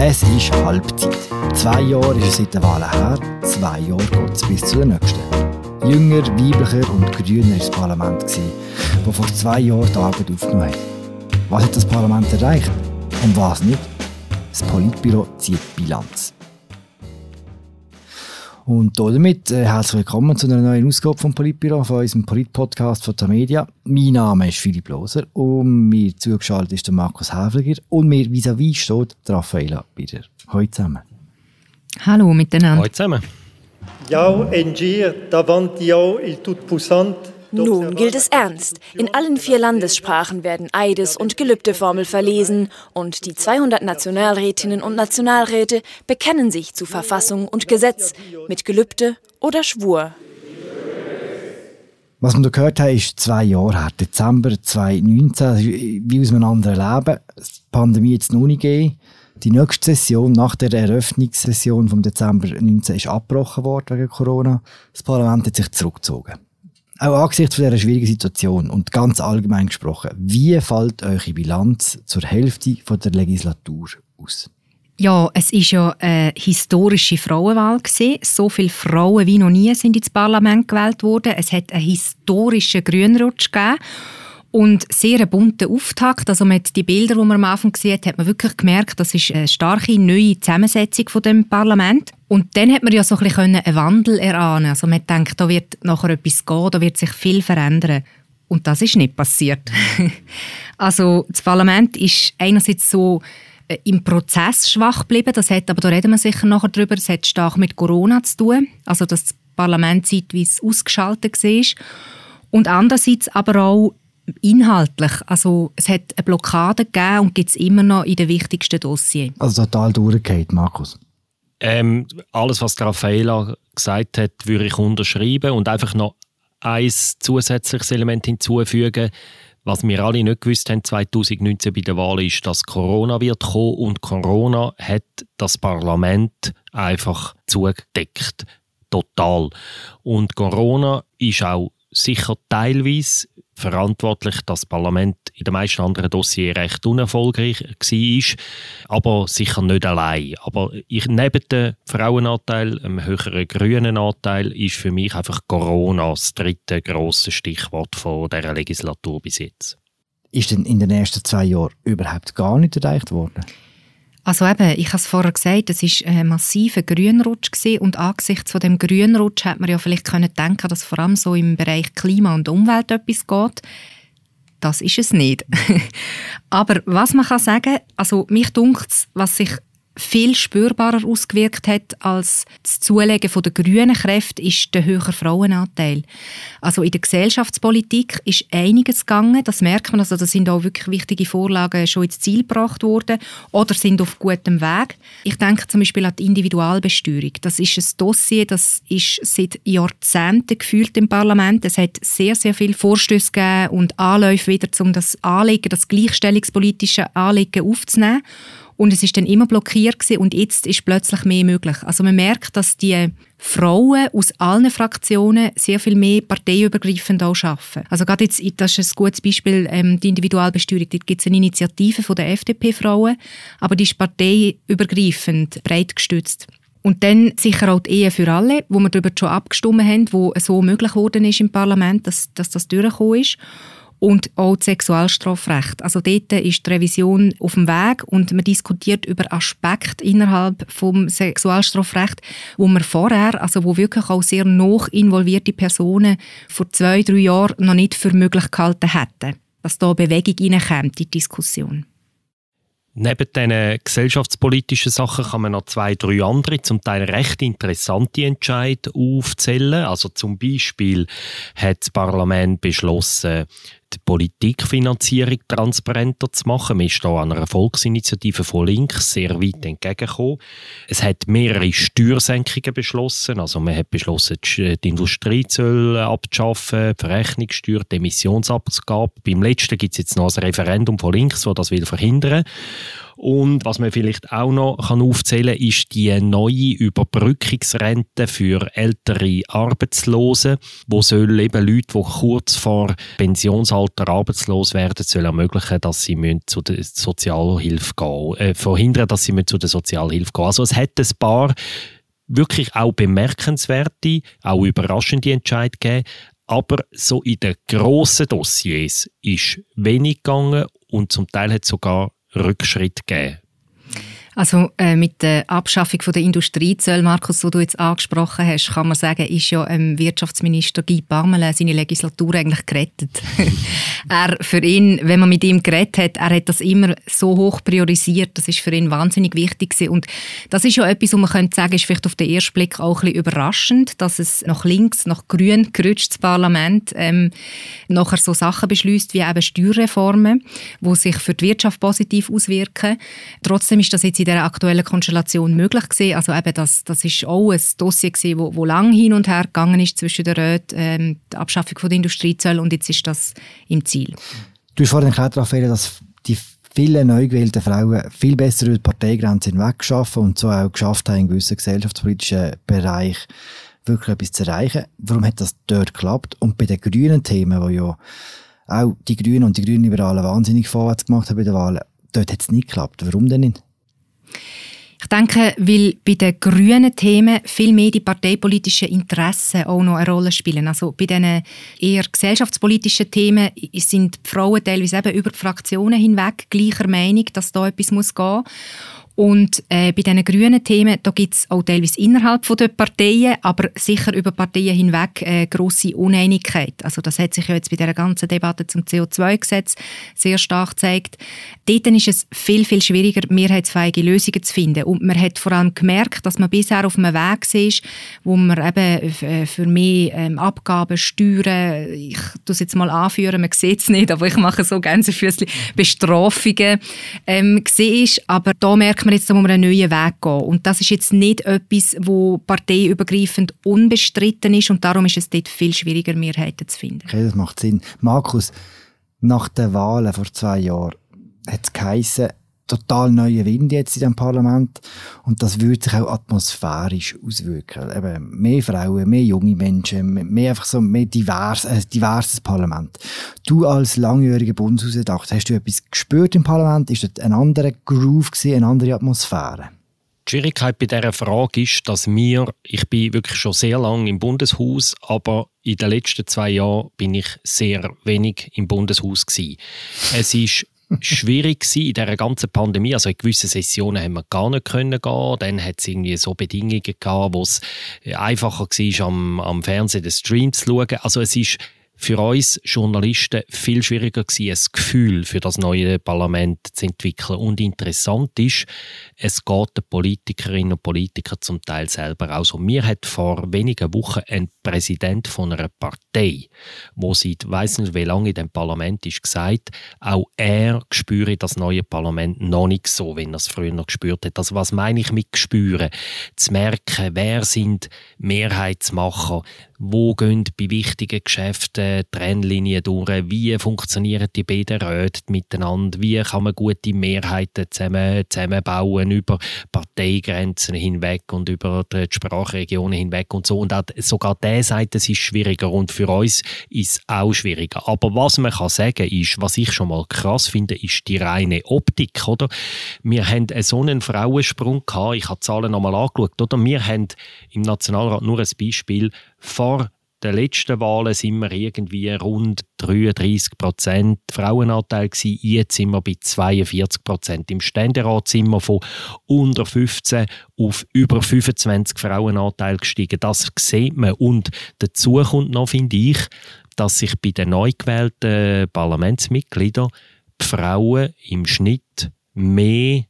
Es ist Halbzeit. Zwei Jahre ist es seit der Wahl her, zwei Jahre geht es bis zur nächsten. Jünger, weiblicher und grüner war das Parlament, das vor zwei Jahren die Arbeit aufgenommen hat. Was hat das Parlament erreicht und was nicht? Das Politbüro zieht Bilanz. Und damit äh, herzlich willkommen zu einer neuen Ausgabe vom Politbüro, von unserem Polit-Podcast von der Media. Mein Name ist Philipp Loser und mir zugeschaltet ist der Markus Häfliger und mir vis-à-vis steht die Raffaella Bieder. Hallo zusammen. Hallo miteinander. Hallo zusammen. Ja, Engir, davanti il tut pussant nun gilt es ernst. In allen vier Landessprachen werden Eides- und Gelübdeformel verlesen und die 200 Nationalrätinnen und Nationalräte bekennen sich zu Verfassung und Gesetz mit Gelübde oder Schwur. Was wir gehört haben, ist zwei Jahre her, Dezember 2019, wie aus einem anderen Leben. Die Pandemie jetzt noch nicht gegeben. Die nächste Session nach der Eröffnungssession vom Dezember 2019 ist abgebrochen worden wegen Corona. Das Parlament hat sich zurückgezogen. Auch angesichts von dieser schwierigen Situation und ganz allgemein gesprochen, wie fällt eure Bilanz zur Hälfte von der Legislatur aus? Ja, es ist ja eine historische Frauenwahl gewesen. So viele Frauen wie noch nie sind ins Parlament gewählt worden. Es hat einen historischen Grünrutsch gegeben und sehr einen Auftakt. Also mit die Bilder, die man am Anfang gesehen hat, hat man wirklich gemerkt, das ist eine starke neue Zusammensetzung von dem Parlament. Und dann hat man ja so ein bisschen einen Wandel erahnen. Also man denkt, da wird nachher etwas gehen, da wird sich viel verändern. Und das ist nicht passiert. also das Parlament ist einerseits so äh, im Prozess schwach geblieben. Das hat, aber da reden wir sicher nachher drüber. Das hat stark mit Corona zu tun. Also dass das Parlament zeitweise ausgeschaltet war. Und andererseits aber auch inhaltlich. Also es hat eine Blockade gegeben und gibt es immer noch in den wichtigsten Dossiers. Also total durchgeht, Markus. Ähm, alles, was Raffaella gesagt hat, würde ich unterschreiben und einfach noch ein zusätzliches Element hinzufügen. Was wir alle nicht gewusst haben 2019 bei der Wahl ist, dass Corona wird kommen und Corona hat das Parlament einfach zugedeckt. Total. Und Corona ist auch sicher teilweise verantwortlich, dass das Parlament in den meisten anderen Dossiers recht unerfolgreich war, aber sicher nicht allein. Aber ich, neben dem Frauenanteil, einem höheren grünen Anteil, ist für mich einfach Corona das dritte grosse Stichwort von dieser Legislatur bis jetzt. Ist denn in den ersten zwei Jahren überhaupt gar nicht erreicht worden? Also eben, ich habe es vorher gesagt, es war ein massiver Grünrutsch und angesichts von dem Grünrutsch hat man ja vielleicht können denken, dass vor allem so im Bereich Klima und Umwelt etwas geht. Das ist es nicht. Aber was man kann sagen, also mich dunkt was sich viel spürbarer ausgewirkt hat als das Zulegen der grünen Kräfte, ist der höhere Frauenanteil. Also in der Gesellschaftspolitik ist einiges gegangen, das merkt man. Also da sind auch wirklich wichtige Vorlagen schon ins Ziel gebracht worden oder sind auf gutem Weg. Ich denke zum Beispiel an die Individualbesteuerung. Das ist ein Dossier, das ist seit Jahrzehnten gefühlt im Parlament. Es hat sehr, sehr viele Vorstöße gegeben und Anläufe wieder, um das Anliegen, das gleichstellungspolitische Anliegen aufzunehmen. Und es ist dann immer blockiert gewesen und jetzt ist plötzlich mehr möglich. Also man merkt, dass die Frauen aus allen Fraktionen sehr viel mehr parteiübergreifend auch arbeiten. Also gerade jetzt, das ist ein gutes Beispiel, ähm, die Individualbesteuerung. Dort gibt es eine Initiative von der FDP-Frauen, aber die ist parteiübergreifend breit gestützt. Und dann sicher auch die Ehe für alle, wo wir darüber schon abgestimmt haben, wo so möglich geworden ist im Parlament, dass, dass das durchgekommen ist und auch das Sexualstrafrecht. Also dort ist die Revision auf dem Weg und man diskutiert über Aspekte innerhalb vom Sexualstrafrecht, wo man vorher, also wo wirklich auch sehr noch involvierte Personen vor zwei, drei Jahren noch nicht für möglich gehalten hätten, dass da Bewegung reinkommt in die Diskussion. Neben diesen gesellschaftspolitischen Sachen kann man noch zwei, drei andere, zum Teil recht interessante Entscheidungen aufzählen. Also zum Beispiel hat das Parlament beschlossen, die Politikfinanzierung transparenter zu machen. Man ist hier an einer Volksinitiative von links sehr weit entgegengekommen. Es hat mehrere Steuersenkungen beschlossen. Also man hat beschlossen, die Industriezölle abzuschaffen, die Verrechnungssteuer, die Emissionsabgabe. Beim letzten gibt es jetzt noch ein Referendum von links, das das will verhindern Und was man vielleicht auch noch kann aufzählen kann, ist die neue Überbrückungsrente für ältere Arbeitslose, wo soll eben Leute, die kurz vor Pensionsalter arbeitslos werden, soll ermöglichen, dass sie zu der Sozialhilfe gehen, äh, verhindern, dass sie zu der Sozialhilfe gehen. Also es hat ein paar wirklich auch bemerkenswerte, auch überraschende Entscheidungen gegeben. Aber so in den grossen Dossiers ist wenig gegangen und zum Teil hat es sogar Rückschritt gegeben. Also äh, mit der Abschaffung von der Industriezölle, Markus, wo du jetzt angesprochen hast, kann man sagen, ist ja ähm, Wirtschaftsminister Guy Parmelin seine Legislatur eigentlich gerettet. er für ihn, wenn man mit ihm geredet hat, er hat das immer so hoch priorisiert. Das ist für ihn wahnsinnig wichtig gewesen. und das ist ja etwas, wo man könnte sagen, ist vielleicht auf den ersten Blick auch ein bisschen überraschend, dass es nach links, nach grün gerutscht das Parlament ähm, nachher so Sachen beschließt wie eben Steuerreformen, wo sich für die Wirtschaft positiv auswirken. Trotzdem ist das jetzt in dieser aktuellen Konstellation möglich gewesen. Also eben das, das ist auch ein Dossier gewesen, wo, wo lang hin und her gegangen ist zwischen der Räten, ähm, der Abschaffung von der Industriezölle und jetzt ist das im Ziel. Du hast vorhin erklärt, Raphael, dass die vielen neu gewählten Frauen viel besser über die Parteigrenzen hinweg und so auch geschafft haben, in gewissen gesellschaftspolitischen Bereich wirklich etwas zu erreichen. Warum hat das dort geklappt? Und bei den grünen Themen, wo ja auch die Grünen und die Grünen Liberalen wahnsinnig vorwärts gemacht haben bei den Wahlen, dort hat es nicht geklappt. Warum denn nicht? Ich denke, weil bei den grünen Themen viel mehr die parteipolitischen Interessen auch noch eine Rolle spielen. Also bei diesen eher gesellschaftspolitischen Themen sind die Frauen teilweise eben über die Fraktionen hinweg gleicher Meinung, dass da etwas muss gehen muss. Und äh, bei diesen grünen Themen, da gibt es auch teilweise innerhalb von der Parteien, aber sicher über Parteien hinweg äh, grosse Uneinigkeit. Also das hat sich ja jetzt bei der ganzen Debatte zum CO2-Gesetz sehr stark gezeigt. Dort ist es viel, viel schwieriger, mehrheitsfähige Lösungen zu finden. Und man hat vor allem gemerkt, dass man bisher auf einem Weg war, wo man eben äh, für mehr ähm, Abgaben, Steuern, ich tue es jetzt mal anführen, man sieht es nicht, aber ich mache so Gänsefüßchen, Bestrafungen ähm, war. Aber da merkt man jetzt, da muss man einen neuen Weg gehen. Und das ist jetzt nicht etwas, wo parteiübergreifend unbestritten ist und darum ist es dort viel schwieriger, Mehrheiten zu finden. Okay, das macht Sinn. Markus, nach den Wahlen vor zwei Jahren hat es geheissen, total neue Wind jetzt in dem Parlament und das würde sich auch atmosphärisch auswirken. Eben mehr Frauen, mehr junge Menschen, mehr einfach so mehr divers, ein diverses Parlament. Du als langjähriger Bundeshausdacht, hast du etwas gespürt im Parlament? Ist das ein anderer Groove gewesen, eine andere Atmosphäre? Die Schwierigkeit bei dieser Frage ist, dass mir, ich bin wirklich schon sehr lange im Bundeshaus, aber in den letzten zwei Jahren bin ich sehr wenig im Bundeshaus gewesen. Es ist schwierig gewesen in dieser ganzen Pandemie. Also in gewissen Sessionen haben wir gar nicht können gehen. Dann hat es irgendwie so Bedingungen gehabt, wo es einfacher war, am, am Fernsehen den Stream zu schauen. Also es ist für uns Journalisten viel schwieriger gewesen, ein Gefühl für das neue Parlament zu entwickeln. Und interessant ist, es geht den Politikerinnen und Politikern zum Teil selber auch so. Mir hat vor wenigen Wochen ein Präsident von einer Partei, wo seit weiss nicht wie lange in dem Parlament ist, gesagt, auch er spüre das neue Parlament noch nicht so, wie er es früher noch gespürt hat. Also was meine ich mit spüren? Zu merken, wer sind Mehrheitsmacher, wo gehen bei wichtigen Geschäften Trennlinien durch, wie funktionieren die beiden Räte miteinander, wie kann man gute Mehrheiten zusammen, zusammenbauen über Parteigrenzen hinweg und über die Sprachregionen hinweg und so. Und auch sogar der sagt, es ist schwieriger und für uns ist es auch schwieriger. Aber was man kann sagen ist, was ich schon mal krass finde, ist die reine Optik, oder? Wir haben so einen Frauensprung gehabt, ich habe die Zahlen nochmal angeschaut, oder? Wir haben im Nationalrat nur ein Beispiel, vor den letzten Wahlen sind wir irgendwie rund 33 Prozent Frauenanteil gewesen. Jetzt sind wir bei 42 Prozent. Im Ständerat sind wir von unter 15 auf über 25 Frauenanteil gestiegen. Das sieht man. Und dazu kommt noch, finde ich, dass sich bei den neu gewählten Parlamentsmitgliedern die Frauen im Schnitt mehr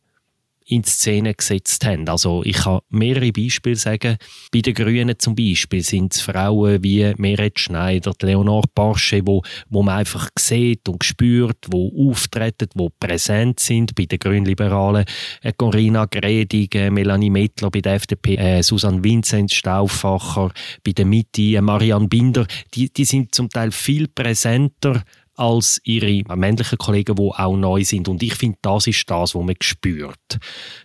in Szene gesetzt haben. Also ich kann mehrere Beispiele sagen. Bei den Grünen zum Beispiel sind es Frauen wie Meret Schneider, Leonore Porsche, wo, wo man einfach sieht und spürt, wo auftreten, wo präsent sind. Bei den Grünliberalen äh, Corinna Gredig, äh, Melanie Mettler, bei der FDP äh, Susanne Vinzenz Stauffacher, bei der Mitte äh, Marianne Binder. Die, die sind zum Teil viel präsenter als ihre männlichen Kollegen, die auch neu sind. Und ich finde, das ist das, was man spürt.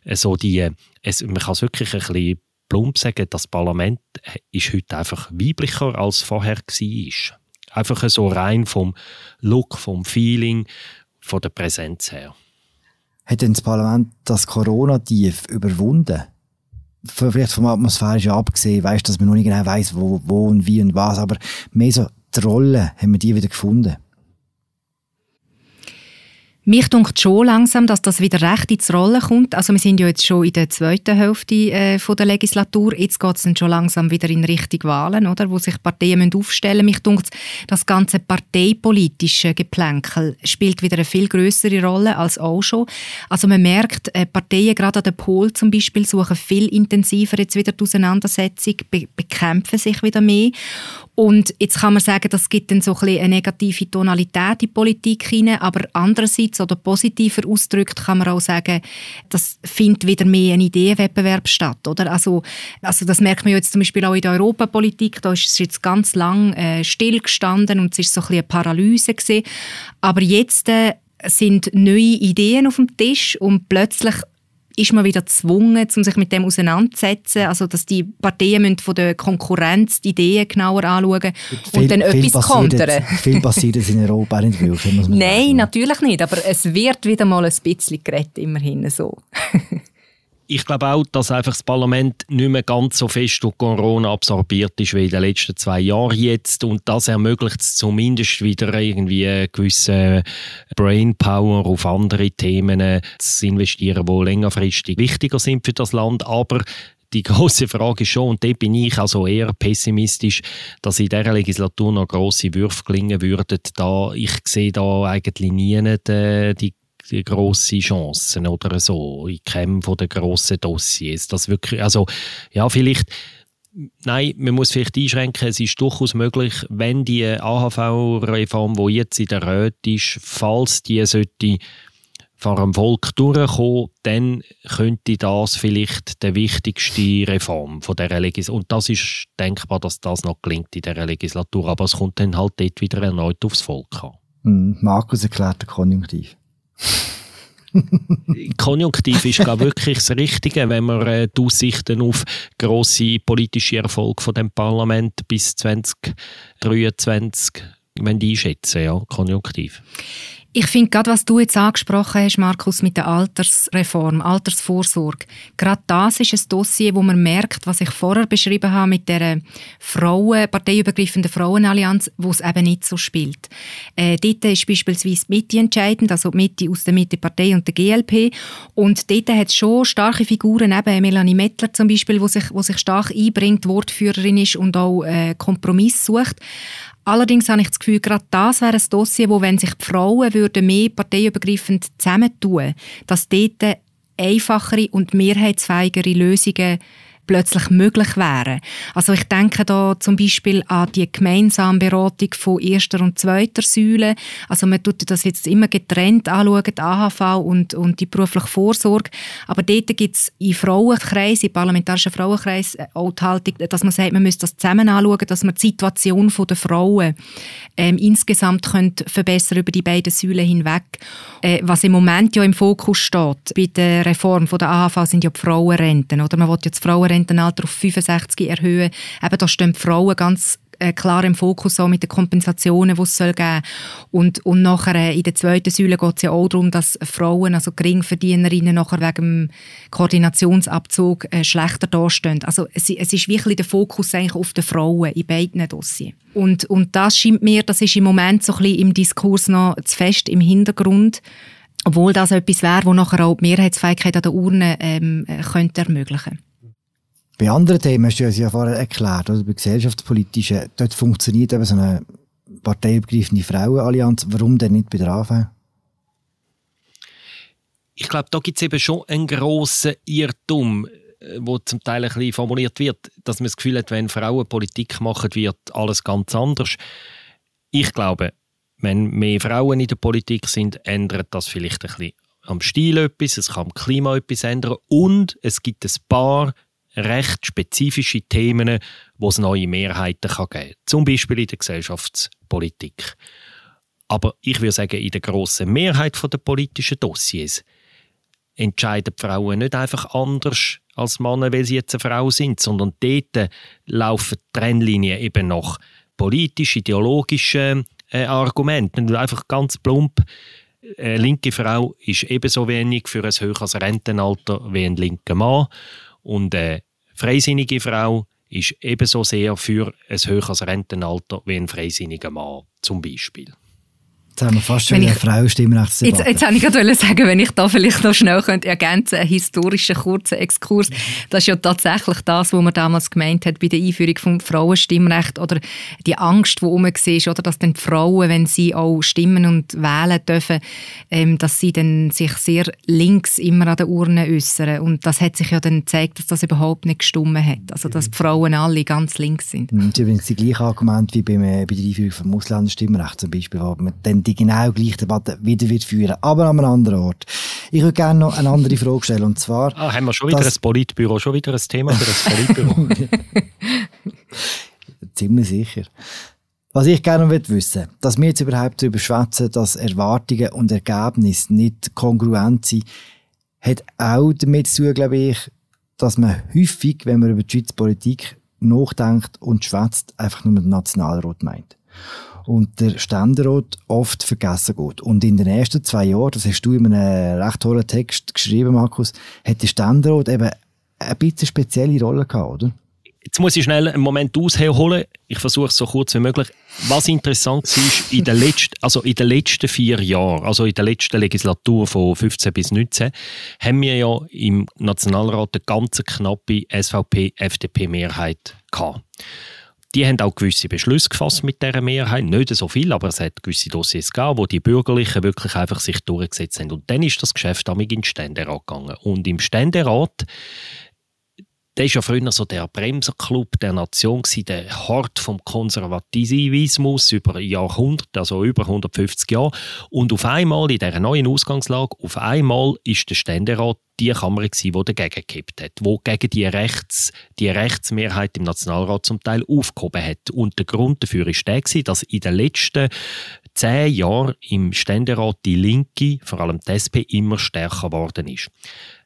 Also die, es, man kann es wirklich ein bisschen plump sagen, das Parlament ist heute einfach weiblicher als vorher war. Einfach so rein vom Look, vom Feeling, von der Präsenz her. Hat denn das Parlament das Corona-Tief überwunden? Vielleicht vom Atmosphärischen abgesehen, weißt, dass man noch nicht genau weiss, wo, wo und wie und was, aber mehr so die Rolle haben wir die wieder gefunden. Mich denkt schon langsam, dass das wieder recht ins Rollen kommt. Also wir sind ja jetzt schon in der zweiten Hälfte äh, von der Legislatur. Jetzt geht es schon langsam wieder in Richtung Wahlen, oder? wo sich Parteien müssen aufstellen müssen. Mich denkt, das ganze parteipolitische Geplänkel spielt wieder eine viel größere Rolle als auch schon. Also man merkt, äh, Parteien, gerade an der Pol zum Beispiel, suchen viel intensiver jetzt wieder die Auseinandersetzung, be bekämpfen sich wieder mehr. Und jetzt kann man sagen, das gibt dann so ein bisschen eine negative Tonalität in die Politik hinein, aber andererseits oder positiver ausgedrückt kann man auch sagen, das findet wieder mehr ein Ideenwettbewerb statt, oder? Also, also das merkt man jetzt zum Beispiel auch in der Europapolitik, da ist es jetzt ganz lang äh, stillgestanden und es ist so ein eine Paralyse gewesen. aber jetzt äh, sind neue Ideen auf dem Tisch und plötzlich ist man wieder gezwungen, um sich mit dem auseinanderzusetzen. Also, dass die Parteien von der Konkurrenz die Ideen genauer anschauen und viel, dann etwas kontern. Viel passiert in Europa nicht wirklich, Nein, sagen. natürlich nicht, aber es wird wieder mal ein bisschen geredet, immerhin so. ich glaube auch, dass einfach das Parlament nicht mehr ganz so fest durch Corona absorbiert ist wie in den letzten zwei Jahren jetzt und das ermöglicht es zumindest wieder irgendwie eine gewisse Brainpower auf andere Themen zu investieren, die längerfristig wichtiger sind für das Land, aber die große Frage ist schon, und da bin ich also eher pessimistisch, dass in dieser Legislatur noch grosse Würfe gelingen würden. Da, ich sehe da eigentlich nie äh, die die grosse Chancen oder so in keinem von den grossen Dossiers. Das wirklich, also ja, vielleicht Nein, man muss vielleicht einschränken, es ist durchaus möglich, wenn die AHV-Reform, die jetzt in der Röte ist, falls die sollte vor dem Volk durchkommen, dann könnte das vielleicht die wichtigste Reform von dieser Legislatur. Und das ist denkbar, dass das noch gelingt in dieser Legislatur, aber es kommt dann halt dort wieder erneut aufs Volk an. Hm, Markus erklärt den Konjunktiv. Konjunktiv ist glaube wirklich das Richtige, wenn man äh, die Aussichten auf grosse politische Erfolg von dem Parlament bis 2023 einschätzen, ja, konjunktiv. Ich finde gerade, was du jetzt angesprochen hast, Markus, mit der Altersreform, Altersvorsorge, gerade das ist ein Dossier, wo man merkt, was ich vorher beschrieben habe mit der Frauen, parteiübergreifenden Frauenallianz, wo es eben nicht so spielt. Äh, dort ist beispielsweise die Mitte entscheidend, also die Mitte aus der Mitte-Partei und der GLP. Und dort hat es schon starke Figuren, eben Melanie Mettler zum Beispiel, wo sich, wo sich stark einbringt, Wortführerin ist und auch äh, Kompromiss sucht. Allerdings habe ich das Gefühl, gerade das wäre ein Dossier, wo, wenn sich die Frauen würden mehr parteiübergreifend zusammentun, dass dort einfachere und mehrheitsfähigere Lösungen plötzlich möglich wären. Also ich denke da zum Beispiel an die gemeinsame Beratung von erster und zweiter Säule. Also man tut das jetzt immer getrennt anschauen, die AHV und, und die berufliche Vorsorge. Aber dort gibt es in Frauenkreisen, in parlamentarischen Frauenkreisen äh, auch die Haltung, dass man sagt, man müsste das zusammen anschauen, dass man die Situation der Frauen ähm, insgesamt könnte verbessern über die beiden Säulen hinweg. Äh, was im Moment ja im Fokus steht bei der Reform von der AHV sind ja die Frauenrenten. Oder? Man will ja das Frauenrentenalter auf 65 erhöhen. Eben, da stehen die Frauen ganz äh, klar im Fokus auch mit den Kompensationen, die es soll geben und und nachher äh, in der zweiten Säule geht es ja auch darum, dass Frauen, also Geringverdienerinnen, nachher wegen dem Koordinationsabzug äh, schlechter dastehen. Also es, es ist wirklich der Fokus eigentlich auf die Frauen in beiden Dossiers. Und, und das scheint mir, das ist im Moment so ein bisschen im Diskurs noch zu fest im Hintergrund, obwohl das etwas wäre, wo nachher auch die Mehrheitsfähigkeit an der Urne ähm, könnte ermöglichen bei anderen Themen hast du uns ja vorher erklärt, oder bei gesellschaftspolitischen, dort funktioniert eben so eine parteiübergreifende Frauenallianz. Warum denn nicht bei der AV? Ich glaube, da gibt es eben schon einen grossen Irrtum, äh, wo zum Teil ein bisschen formuliert wird, dass man das Gefühl hat, wenn Frauen Politik machen, wird alles ganz anders. Ich glaube, wenn mehr Frauen in der Politik sind, ändert das vielleicht ein bisschen am Stil etwas, es kann am Klima etwas ändern und es gibt ein paar recht spezifische Themen, wo es neue Mehrheiten geben kann. Zum Beispiel in der Gesellschaftspolitik. Aber ich würde sagen, in der grossen Mehrheit der politischen Dossiers entscheiden Frauen nicht einfach anders als Männer, weil sie jetzt eine Frau sind, sondern dort laufen die Trennlinien eben nach politisch-ideologischen äh, Argumenten. Einfach ganz plump, eine linke Frau ist ebenso wenig für ein höheres Rentenalter wie ein linker Mann und eine freisinnige Frau ist ebenso sehr für ein höheres Rentenalter wie ein freisinniger Mann zum Beispiel. Jetzt haben wir fast schon eine Frauenstimmrechtsdebatte. Jetzt, jetzt wollte ich gerade sagen, wenn ich da vielleicht noch schnell könnte ergänzen einen historischen kurzen Exkurs. Das ist ja tatsächlich das, was man damals gemeint hat bei der Einführung vom Frauenstimmrecht oder die Angst, die herum war, oder dass dann die Frauen, wenn sie auch stimmen und wählen dürfen, ähm, dass sie dann sich sehr links immer an den Urnen äußern. Und das hat sich ja dann gezeigt, dass das überhaupt nicht gestummen hat. Also, dass die Frauen alle ganz links sind. Das ist übrigens die gleiche Argument wie beim, äh, bei der Einführung vom Ausländerstimmrecht zum Beispiel, wo man dann die genau gleiche Debatte wieder wird führen, aber an einem anderen Ort. Ich würde gerne noch eine andere Frage stellen, und zwar... Ah, haben wir schon wieder ein Politbüro, schon wieder ein Thema für ein Politbüro? Ziemlich sicher. Was ich gerne wissen will, dass wir jetzt überhaupt darüber schwätzen, dass Erwartungen und Ergebnisse nicht kongruent sind, hat auch damit zu tun, glaube ich, dass man häufig, wenn man über die Schweizer Politik nachdenkt und schwätzt, einfach nur den Nationalrat meint und der Ständerat oft vergessen geht. Und in den ersten zwei Jahren, das hast du in einem recht tollen Text geschrieben, Markus, hat der Ständerat eben eine bisschen spezielle Rolle gehabt, oder? Jetzt muss ich schnell einen Moment ausholen. Ich versuche es so kurz wie möglich. Was interessant ist, in den letzten, also in den letzten vier Jahren, also in der letzten Legislatur von 15 bis 19, haben wir ja im Nationalrat eine ganz knappe SVP-FDP-Mehrheit gehabt. Die haben auch gewisse Beschlüsse gefasst mit dieser Mehrheit. Nicht so viel, aber es hat gewisse Dossiers gegeben, wo die Bürgerlichen wirklich einfach sich durchgesetzt haben. Und dann ist das Geschäft damit in den Ständerat gegangen. Und im Ständerat der ist ja früher so der Bremserclub der Nation gewesen, der Hort vom Konservativismus über Jahrhunderte, also über 150 Jahre. Und auf einmal in dieser neuen Ausgangslage, auf einmal ist der Ständerat die Kammer gewesen, die dagegen gekippt hat, wo gegen die, Rechts, die Rechtsmehrheit im Nationalrat zum Teil aufgehoben hat. Und der Grund dafür ist der dass in den letzten zehn Jahren im Ständerat die Linke, vor allem die SP, immer stärker geworden ist.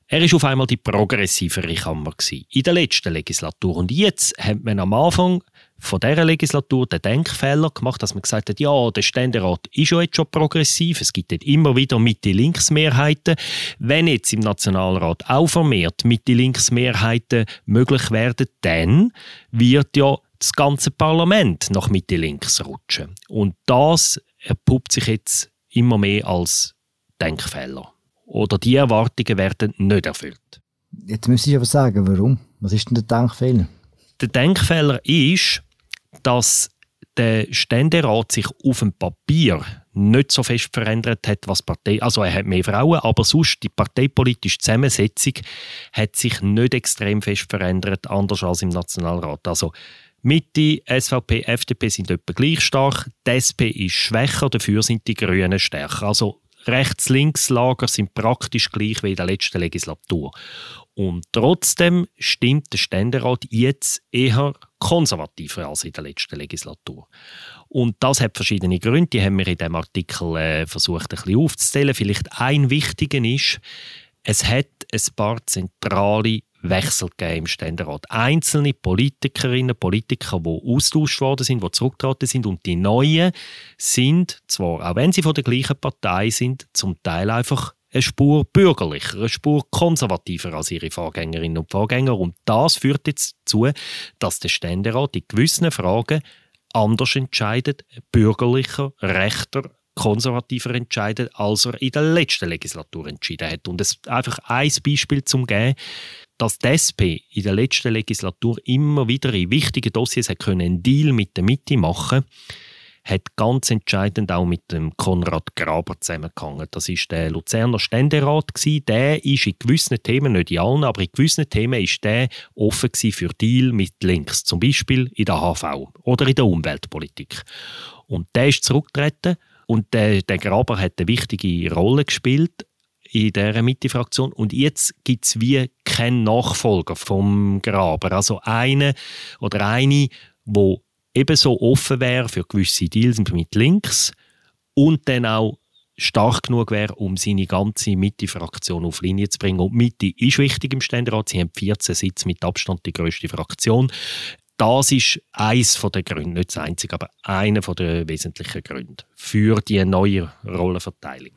Er ist auf einmal die progressivere Kammer gewesen, in der letzten Legislatur. Und jetzt hat man am Anfang von dieser Legislatur den Denkfehler gemacht, dass man gesagt hat, ja, der Ständerat ist ja jetzt schon progressiv, es gibt dort immer wieder Mitte-Links-Mehrheiten. Wenn jetzt im Nationalrat auch vermehrt Mitte-Links-Mehrheiten möglich werden, dann wird ja das ganze Parlament nach Mitte-Links rutschen. Und das erpuppt sich jetzt immer mehr als Denkfehler oder die Erwartungen werden nicht erfüllt. Jetzt müsste ich aber sagen, warum? Was ist denn der Denkfehler? Der Denkfehler ist, dass der Ständerat sich auf dem Papier nicht so fest verändert hat, was Partei, also er hat mehr Frauen, aber sonst die parteipolitische Zusammensetzung hat sich nicht extrem fest verändert, anders als im Nationalrat. Also Mitte, SVP, FDP sind etwa gleich stark, die SP ist schwächer, dafür sind die Grünen stärker. Also Rechts-Links-Lager sind praktisch gleich wie in der letzten Legislatur. Und trotzdem stimmt der Ständerat jetzt eher konservativer als in der letzten Legislatur. Und das hat verschiedene Gründe, die haben wir in diesem Artikel äh, versucht ein bisschen aufzuzählen. Vielleicht ein wichtiger ist, es hat ein paar zentrale Wechsel gegeben im Ständerat. Einzelne Politikerinnen und Politiker, die austauscht worden sind, die zurückgetreten sind und die Neuen sind, zwar auch wenn sie von der gleichen Partei sind, zum Teil einfach eine Spur bürgerlicher, eine Spur konservativer als ihre Vorgängerinnen und Vorgänger. Und das führt jetzt dazu, dass der Ständerat in gewissen Fragen anders entscheidet, bürgerlicher, rechter konservativer entscheidet, als er in der letzten Legislatur entschieden hat. Und es einfach ein Beispiel zum geben, dass die SP in der letzten Legislatur immer wieder in wichtigen Dossiers hat können einen Deal mit der Mitte machen hat ganz entscheidend auch mit dem Konrad Graber zusammengehangen. Das ist der Luzerner Ständerat. Der ist in gewissen Themen, nicht in allen, aber in gewissen Themen ist der offen für Deal mit Links. Zum Beispiel in der HV oder in der Umweltpolitik. Und der ist zurückgetreten und der, der Graber hat eine wichtige Rolle gespielt in dieser Mitte-Fraktion. Und jetzt gibt es wie keinen Nachfolger vom Graber. Also eine oder eine, wo ebenso offen wäre für gewisse Deals mit links und dann auch stark genug wäre, um seine ganze Mitte-Fraktion auf Linie zu bringen. Und Mitte ist wichtig im Ständerat. Sie haben 14 Sitze mit Abstand die größte Fraktion. Das ist eins der Gründe, nicht das einzige, aber einer der wesentlichen Gründe für die neue Rollenverteilung.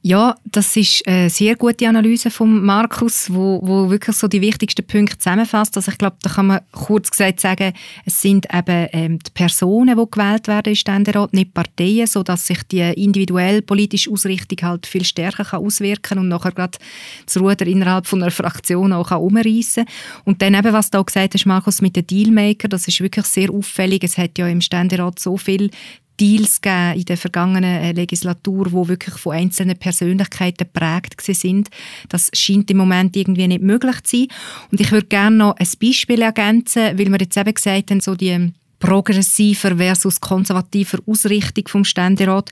Ja, das ist eine sehr gute Analyse von Markus, wo, wo wirklich so die wichtigsten Punkte zusammenfasst. Also ich glaube, da kann man kurz gesagt sagen, es sind eben ähm, die Personen, die gewählt werden im Ständerat, nicht Parteien, so dass sich die individuelle politische Ausrichtung halt viel stärker kann auswirken und nachher gerade das Ruder innerhalb von einer Fraktion auch kann. Und dann eben, was du auch gesagt hast, Markus, mit den Dealmaker, das ist wirklich sehr auffällig. Es hat ja im Ständerat so viel Deals in der vergangenen äh, Legislatur, wo wirklich von einzelnen Persönlichkeiten geprägt sind. Das scheint im Moment irgendwie nicht möglich zu sein. Und ich würde gerne noch ein Beispiel ergänzen, weil wir jetzt eben gesagt haben, so die progressiver versus konservativer Ausrichtung vom Ständerat.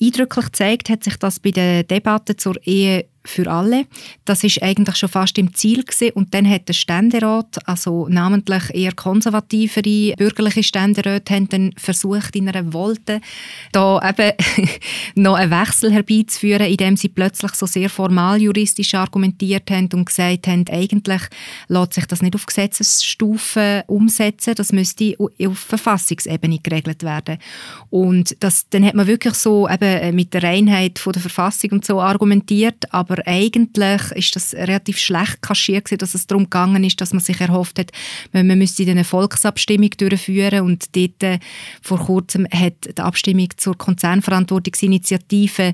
Eindrücklich zeigt hat sich das bei der Debatte zur Ehe für alle. Das ist eigentlich schon fast im Ziel gewesen. und dann hat der Ständerat, also namentlich eher konservativere bürgerliche Ständeräte, dann versucht in einer Wolte da eben noch einen Wechsel herbeizuführen, indem sie plötzlich so sehr formal juristisch argumentiert haben und gesagt haben, eigentlich lässt sich das nicht auf Gesetzesstufe umsetzen, das müsste auf Verfassungsebene geregelt werden. Und das, dann hat man wirklich so eben mit der Reinheit von der Verfassung und so argumentiert, aber aber eigentlich ist das relativ schlecht kaschiert gewesen, dass es darum gegangen ist, dass man sich erhofft hat, man müsste eine Volksabstimmung durchführen. Und dort äh, vor kurzem hat die Abstimmung zur Konzernverantwortungsinitiative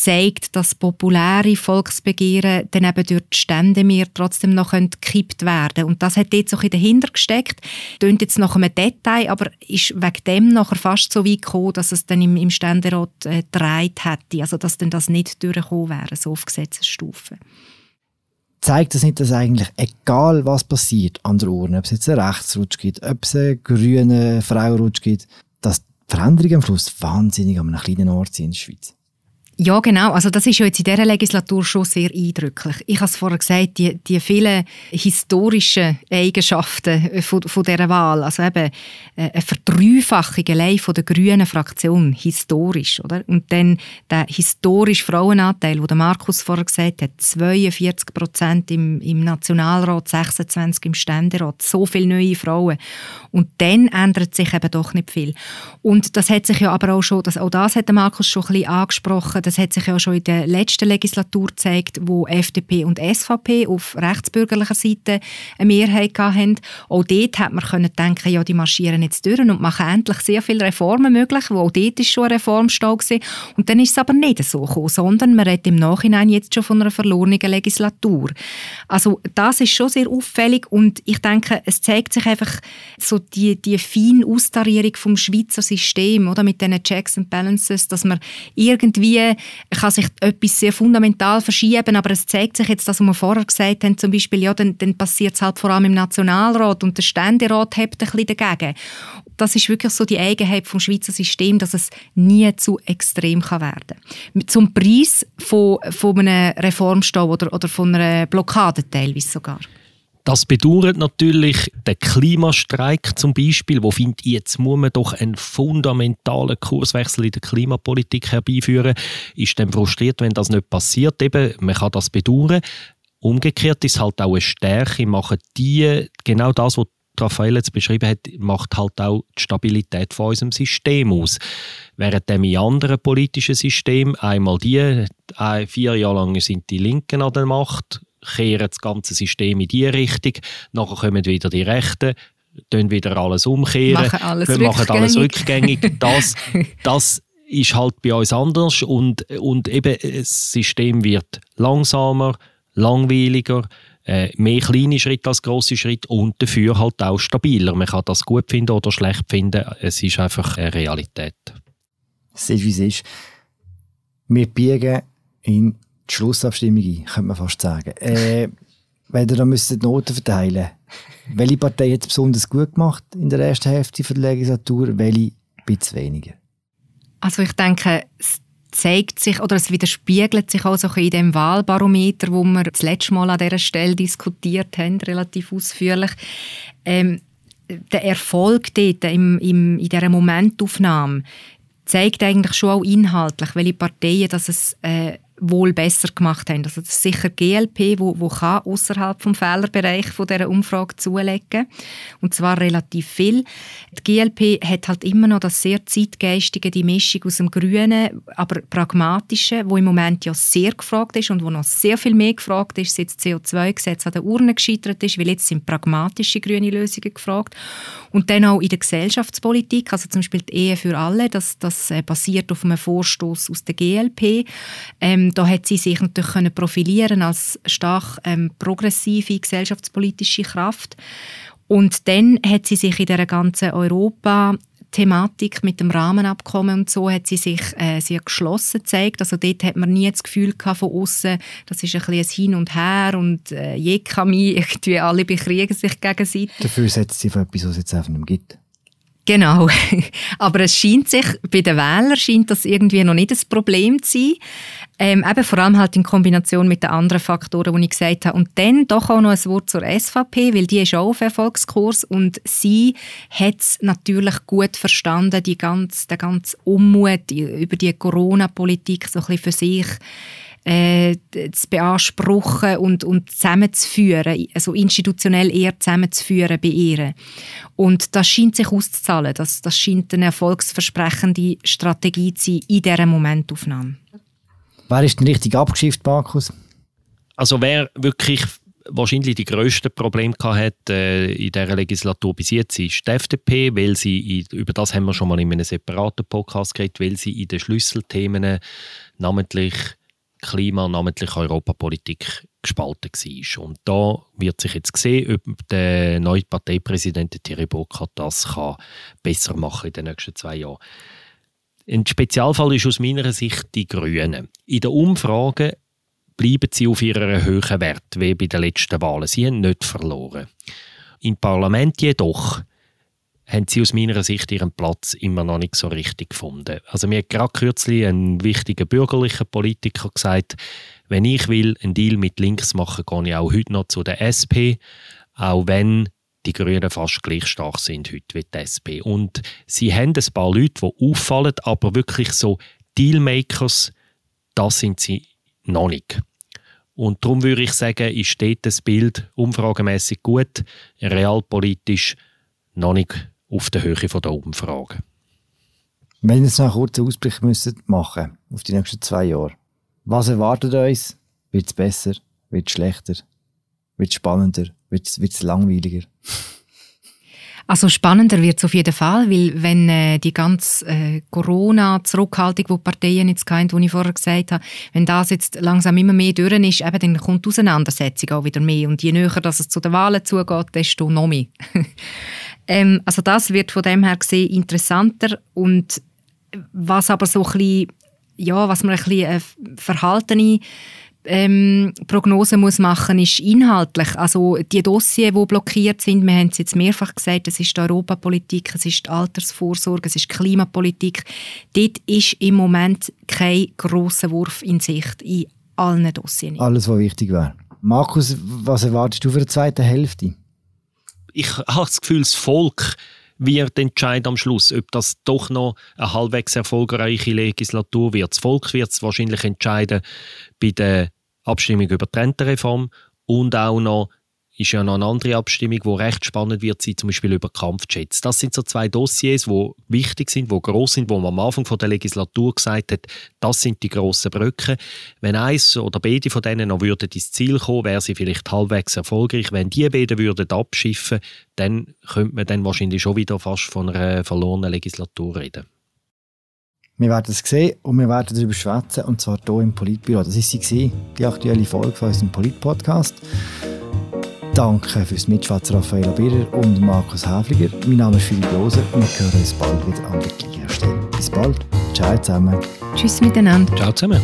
zeigt, dass populäre Volksbegehren dann eben durch die Stände mehr trotzdem noch gekippt werden Und das hat jetzt so ein dahinter gesteckt. Klingt jetzt nach einem Detail, aber ist wegen dem nachher fast so weit gekommen, dass es dann im, im Ständerat äh, gedreht hätte. Also dass dann das nicht durchgekommen wäre, so auf Gesetzesstufe zeigt das nicht, dass eigentlich, egal was passiert an der Urne, ob es jetzt einen Rechtsrutsch gibt, ob es einen grünen Frauenrutsch gibt, dass die Veränderungen am Schluss wahnsinnig an einem kleinen Ort sind in der Schweiz? Ja, genau. Also das ist ja jetzt in dieser Legislatur schon sehr eindrücklich. Ich habe es vorher gesagt, die, die vielen historischen Eigenschaften von, von dieser Wahl, also eben äh, eine Verdreifachung allein von der grünen Fraktion, historisch, oder? Und dann der historische Frauenanteil, den Markus vorher gesagt hat, 42 Prozent im, im Nationalrat, 26 im Ständerat, so viele neue Frauen. Und dann ändert sich eben doch nicht viel. Und das hat sich ja aber auch schon, das, auch das hat Markus schon ein bisschen angesprochen, das hat sich ja schon in der letzten Legislatur gezeigt, wo FDP und SVP auf rechtsbürgerlicher Seite eine Mehrheit hatten. Auch dort hat man können denken, ja, die marschieren jetzt durch und machen endlich sehr viele Reformen möglich, wo auch dort ist schon eine Reformstau. Und dann ist es aber nicht so gekommen, sondern man redet im Nachhinein jetzt schon von einer verlorenen Legislatur. Also das ist schon sehr auffällig und ich denke, es zeigt sich einfach so die, die feine Austarierung vom Schweizer System, oder, mit diesen Checks and Balances, dass man irgendwie kann sich etwas sehr fundamental verschieben, aber es zeigt sich jetzt, dass wir vorher gesagt haben, zum Beispiel, ja, dann, dann passiert es halt vor allem im Nationalrat und der Ständerat hebt ein bisschen dagegen. Das ist wirklich so die Eigenheit vom Schweizer System, dass es nie zu extrem kann werden Zum Preis von, von einem Reformstau oder, oder von einer Blockade teilweise sogar. Das bedauert natürlich der Klimastreik zum Beispiel, wo findet jetzt muss man doch einen fundamentalen Kurswechsel in der Klimapolitik herbeiführen. Ist dann frustriert, wenn das nicht passiert. Eben, man kann das bedauern. Umgekehrt ist halt auch eine Stärke, machen die genau das, was Raphael jetzt beschrieben hat, macht halt auch die Stabilität von unserem System aus. Während dem in anderen politischen Systemen einmal die, vier Jahre lang sind die Linken an der Macht, kehren das ganze System in die Richtung, nachher kommen wieder die Rechten, tun wieder alles umkehren, machen alles, wir machen alles rückgängig. Das, das ist halt bei uns anders und, und eben das System wird langsamer, langweiliger, äh, mehr kleine Schritte als große Schritte und dafür halt auch stabiler. Man kann das gut finden oder schlecht finden, es ist einfach eine Realität. Es ist, wie es ist. Wir biegen in die Schlussabstimmung ein, könnte man fast sagen. Äh, wenn ihr da müsstet Noten verteilen welche Partei hat es besonders gut gemacht in der ersten Hälfte der Legislatur, welche ein bisschen weniger? Also ich denke, es zeigt sich oder es widerspiegelt sich auch so in dem Wahlbarometer, wo wir das letzte Mal an dieser Stelle diskutiert haben, relativ ausführlich. Ähm, der Erfolg dort im, im, in dieser Momentaufnahme zeigt eigentlich schon auch inhaltlich, welche Parteien dass es äh, wohl besser gemacht haben. Also das ist sicher GLP, wo, wo außerhalb vom Fehlerbereich von dieser Umfrage zulegen und zwar relativ viel. Die GLP hat halt immer noch das sehr zeitgeistige, die Mischung aus dem Grünen, aber pragmatischen, wo im Moment ja sehr gefragt ist und wo noch sehr viel mehr gefragt ist, seit das CO2-Gesetz an der Urne gescheitert ist, weil jetzt sind pragmatische grüne Lösungen gefragt und dann auch in der Gesellschaftspolitik, also zum Beispiel die Ehe für alle, das, das äh, basiert auf einem Vorstoß aus der GLP. Ähm, da hat sie sich natürlich können profilieren als stark ähm, progressive gesellschaftspolitische Kraft. Und dann hat sie sich in der ganzen Europa Thematik mit dem Rahmenabkommen und so hat sie sich äh, sehr geschlossen gezeigt. Also dort hat man nie das Gefühl gehabt von außen, das ist ein bisschen ein Hin und Her und äh, je Chemie, irgendwie alle bekriegen sich gegenseitig. Dafür setzt sie für etwas, was es jetzt einfach nicht gibt. Genau. Aber es scheint sich, bei den Wählern scheint das irgendwie noch nicht das Problem zu sein. Ähm, eben vor allem halt in Kombination mit den anderen Faktoren, die ich gesagt habe. Und dann doch auch noch ein Wort zur SVP, weil die ist auch auf Erfolgskurs und sie hat es natürlich gut verstanden, die ganz, den ganzen Unmut über die Corona-Politik so ein bisschen für sich äh, zu beanspruchen und, und zusammenzuführen, also institutionell eher zusammenzuführen bei ihr. Und das scheint sich auszuzahlen. Das, das scheint eine erfolgsversprechende Strategie zu sein in dieser Momentaufnahme. Wer ist denn richtig abgeschifft, Markus? Also wer wirklich wahrscheinlich die grössten Probleme hat äh, in dieser Legislatur bis jetzt ist die FDP, weil sie, in, über das haben wir schon mal in einem separaten Podcast geredet, weil sie in den Schlüsselthemen namentlich Klima, namentlich Europapolitik gespalten war. Und da wird sich jetzt sehen, ob der neue Parteipräsident Thierry Burkhardt das kann besser machen in den nächsten zwei Jahren. Ein Spezialfall ist aus meiner Sicht die Grünen. In den Umfragen bleiben sie auf ihrem höheren Wert, wie bei den letzten Wahlen. Sie haben nicht verloren. Im Parlament jedoch haben sie aus meiner Sicht ihren Platz immer noch nicht so richtig gefunden. Also mir hat gerade kürzlich ein wichtiger bürgerlicher Politiker gesagt, wenn ich will einen Deal mit links machen, gehe ich auch heute noch zu der SP, auch wenn die Grünen fast gleich stark sind heute wie die SP. Und sie haben ein paar Leute, die auffallen, aber wirklich so Dealmakers, das sind sie noch nicht. Und darum würde ich sagen, ist dort das Bild umfragemäßig gut, realpolitisch noch nicht auf der Höhe der Umfrage. Wenn wir jetzt noch einen kurzen Ausblick müssen machen auf die nächsten zwei Jahre, was erwartet uns? Wird es besser? Wird es schlechter? Wird es spannender? Wird es langweiliger? Also spannender wird es auf jeden Fall, weil wenn äh, die ganze äh, Corona-Zurückhaltung, die, Parteien jetzt hatten, die ich vorher gesagt habe, wenn das jetzt langsam immer mehr durch ist, eben, dann kommt die Auseinandersetzung auch wieder mehr. Und je näher dass es zu den Wahlen zugeht, desto noch mehr. ähm, also das wird von dem her gesehen interessanter und was aber so ein bisschen, ja, was man ein bisschen äh, verhaltene ähm, Prognose muss machen ist inhaltlich. Also die Dossiers, die blockiert sind, wir haben es jetzt mehrfach gesagt, es ist die Europapolitik, es ist die Altersvorsorge, es ist die Klimapolitik. Dort ist im Moment kein grosser Wurf in Sicht in allen Dossiers. Alles, was wichtig wäre. Markus, was erwartest du für die zweite Hälfte? Ich habe das Gefühl, das Volk wird entscheiden am Schluss, ob das doch noch eine halbwegs erfolgreiche Legislatur wird. Das Volk wird es wahrscheinlich entscheiden bei der Abstimmung über die Rentenreform und auch noch ist ja noch eine andere Abstimmung, die recht spannend wird sein, zum Beispiel über Kampfjets. Das sind so zwei Dossiers, die wichtig sind, die groß sind, wo man am Anfang der Legislatur gesagt hat, das sind die grossen Brücken. Wenn eins oder beide von denen noch würden ins Ziel kommen, wäre sie vielleicht halbwegs erfolgreich. Wenn die beiden würden abschiffen, dann könnte man dann wahrscheinlich schon wieder fast von einer verlorenen Legislatur reden. Wir werden es sehen und wir werden darüber schwätzen, und zwar hier im Politbüro. Das war sie, die aktuelle Folge von unserem Polit-Podcast. Danke fürs Mitschwätzen Raffaella Birrer und Markus Häfliger. Mein Name ist Philipp Loser und wir hören uns bald wieder an der gleichen Stelle. Bis bald. Ciao zusammen. Tschüss miteinander. Ciao zusammen.